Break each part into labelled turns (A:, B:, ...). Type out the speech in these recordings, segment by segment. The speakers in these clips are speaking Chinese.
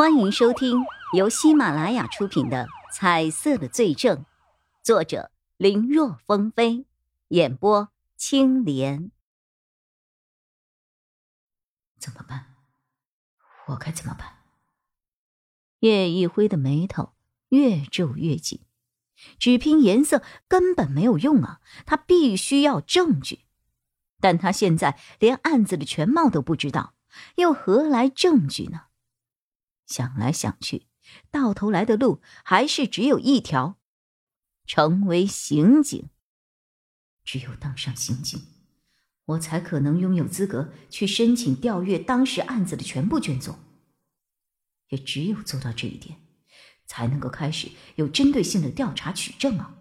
A: 欢迎收听由喜马拉雅出品的《彩色的罪证》，作者林若风飞，演播青莲。
B: 怎么办？我该怎么办？
A: 叶一辉的眉头越皱越紧，只凭颜色根本没有用啊！他必须要证据，但他现在连案子的全貌都不知道，又何来证据呢？想来想去，到头来的路还是只有一条：成为刑警。
B: 只有当上刑警，我才可能拥有资格去申请调阅当时案子的全部卷宗。也只有做到这一点，才能够开始有针对性的调查取证啊！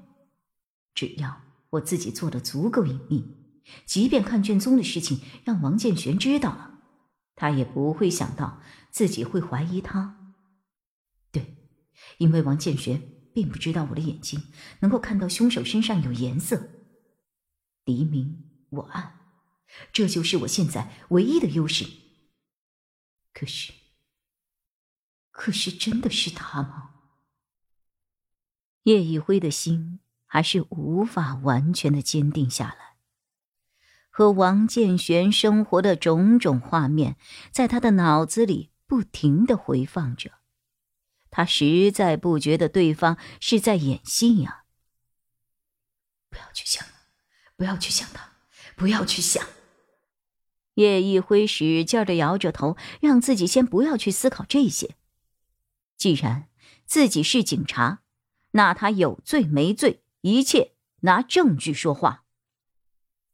B: 只要我自己做的足够隐秘，即便看卷宗的事情让王建玄知道了，他也不会想到。自己会怀疑他，对，因为王建学并不知道我的眼睛能够看到凶手身上有颜色。敌明我暗，这就是我现在唯一的优势。可是，可是真的是他吗？
A: 叶一辉的心还是无法完全的坚定下来。和王建玄生活的种种画面，在他的脑子里。不停的回放着，他实在不觉得对方是在演戏呀。
B: 不要去想，不要去想他，不要去想。
A: 叶一辉使劲的摇着头，让自己先不要去思考这些。既然自己是警察，那他有罪没罪，一切拿证据说话。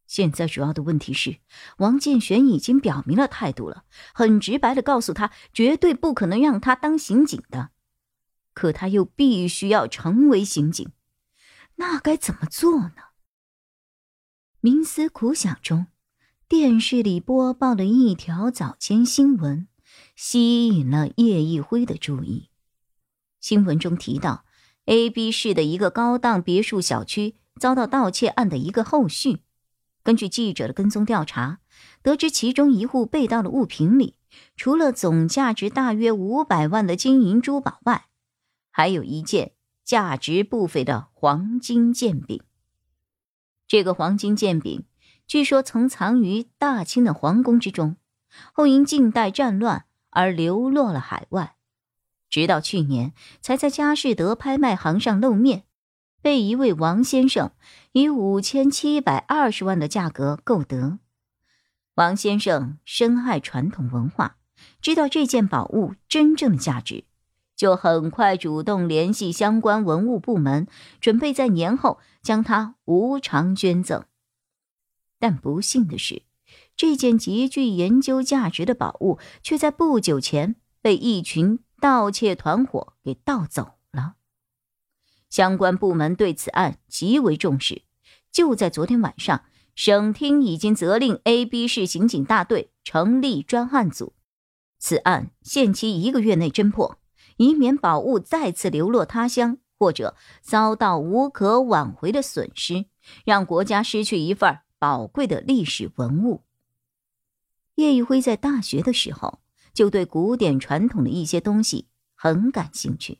A: 现在主要的问题是，王建玄已经表明了态度了，很直白的告诉他，绝对不可能让他当刑警的。可他又必须要成为刑警，那该怎么做呢？冥思苦想中，电视里播报的一条早间新闻吸引了叶一辉的注意。新闻中提到，A、B 市的一个高档别墅小区遭到盗窃案的一个后续。根据记者的跟踪调查，得知其中一户被盗的物品里，除了总价值大约五百万的金银珠宝外，还有一件价值不菲的黄金剑柄。这个黄金剑柄据说曾藏于大清的皇宫之中，后因近代战乱而流落了海外，直到去年才在佳士得拍卖行上露面。被一位王先生以五千七百二十万的价格购得。王先生深爱传统文化，知道这件宝物真正的价值，就很快主动联系相关文物部门，准备在年后将它无偿捐赠。但不幸的是，这件极具研究价值的宝物却在不久前被一群盗窃团伙给盗走。相关部门对此案极为重视，就在昨天晚上，省厅已经责令 A、B 市刑警大队成立专案组，此案限期一个月内侦破，以免宝物再次流落他乡，或者遭到无可挽回的损失，让国家失去一份宝贵的历史文物。叶一辉在大学的时候就对古典传统的一些东西很感兴趣。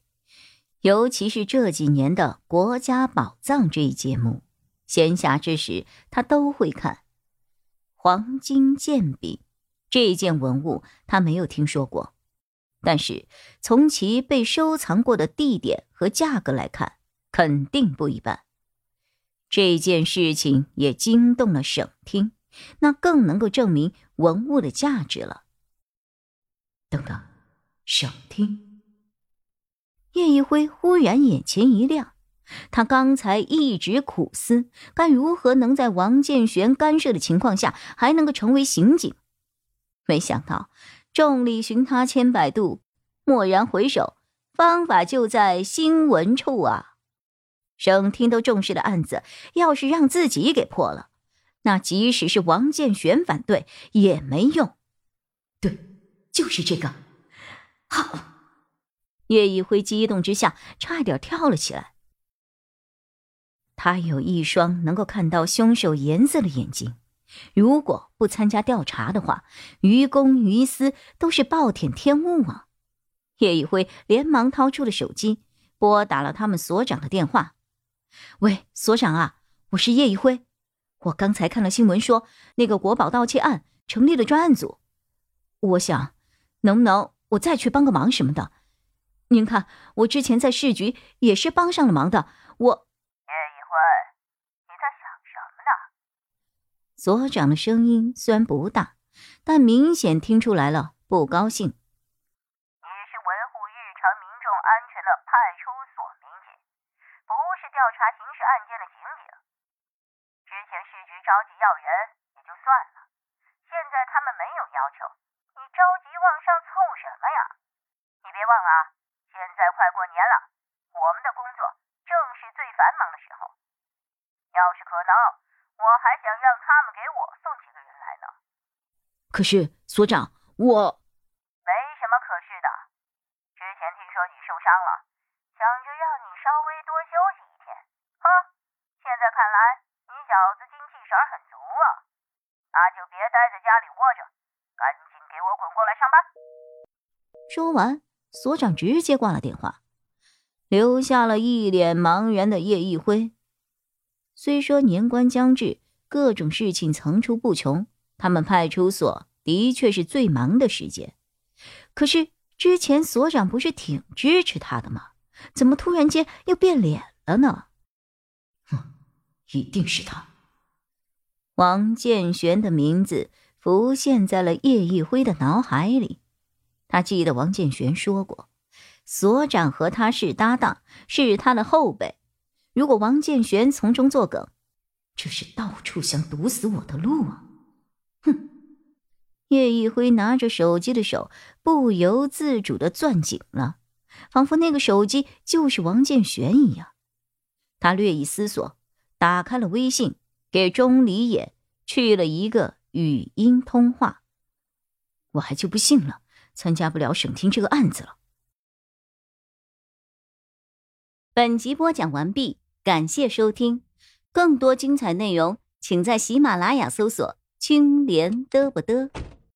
A: 尤其是这几年的《国家宝藏》这一节目，闲暇之时他都会看。黄金剑柄这件文物他没有听说过，但是从其被收藏过的地点和价格来看，肯定不一般。这件事情也惊动了省厅，那更能够证明文物的价值了。
B: 等等，省厅。
A: 叶一辉忽然眼前一亮，他刚才一直苦思该如何能在王建玄干涉的情况下还能够成为刑警，没想到众里寻他千百度，蓦然回首，方法就在新闻处啊！省厅都重视的案子，要是让自己给破了，那即使是王建玄反对也没用。
B: 对，就是这个，好。
A: 叶一辉激动之下，差点跳了起来。他有一双能够看到凶手颜色的眼睛，如果不参加调查的话，于公于私都是暴殄天物啊！叶一辉连忙掏出了手机，拨打了他们所长的电话。喂，所长啊，我是叶一辉。我刚才看了新闻，说那个国宝盗窃案成立了专案组。我想，能不能我再去帮个忙什么的？您看，我之前在市局也是帮上了忙的。我
C: 叶一辉，你在想什么呢？
A: 所长的声音虽然不大，但明显听出来了不高兴。你是维护日常民众安全的派出所民警，不是
C: 调查刑事案件的刑警，之前市局着急要人也就算了，现在他们没有要求，你着急往上凑什么呀？你别忘啊，现在快过年了，我们的工作正是最繁忙的时候。要是可能，我还想让他们给我送几个人来呢。
A: 可是所长，我
C: 没什么可是的。之前听说你受伤了，想着让你稍微多休息一天。哼，现在。看来你小子精气神很足啊，那就别待在家里窝着，赶紧给我滚过来上班。
A: 说完，所长直接挂了电话，留下了一脸茫然的叶一辉。虽说年关将至，各种事情层出不穷，他们派出所的确是最忙的时间。可是之前所长不是挺支持他的吗？怎么突然间又变脸了呢？
B: 哼一定是他，
A: 王建玄的名字浮现在了叶一辉的脑海里。他记得王建玄说过，所长和他是搭档，是他的后辈。如果王建玄从中作梗，
B: 这是到处想堵死我的路啊！
A: 哼！叶一辉拿着手机的手不由自主的攥紧了，仿佛那个手机就是王建玄一样。他略一思索。打开了微信，给钟离野去了一个语音通话。
B: 我还就不信了，参加不了省厅这个案子了。
A: 本集播讲完毕，感谢收听，更多精彩内容，请在喜马拉雅搜索“青莲嘚不嘚”。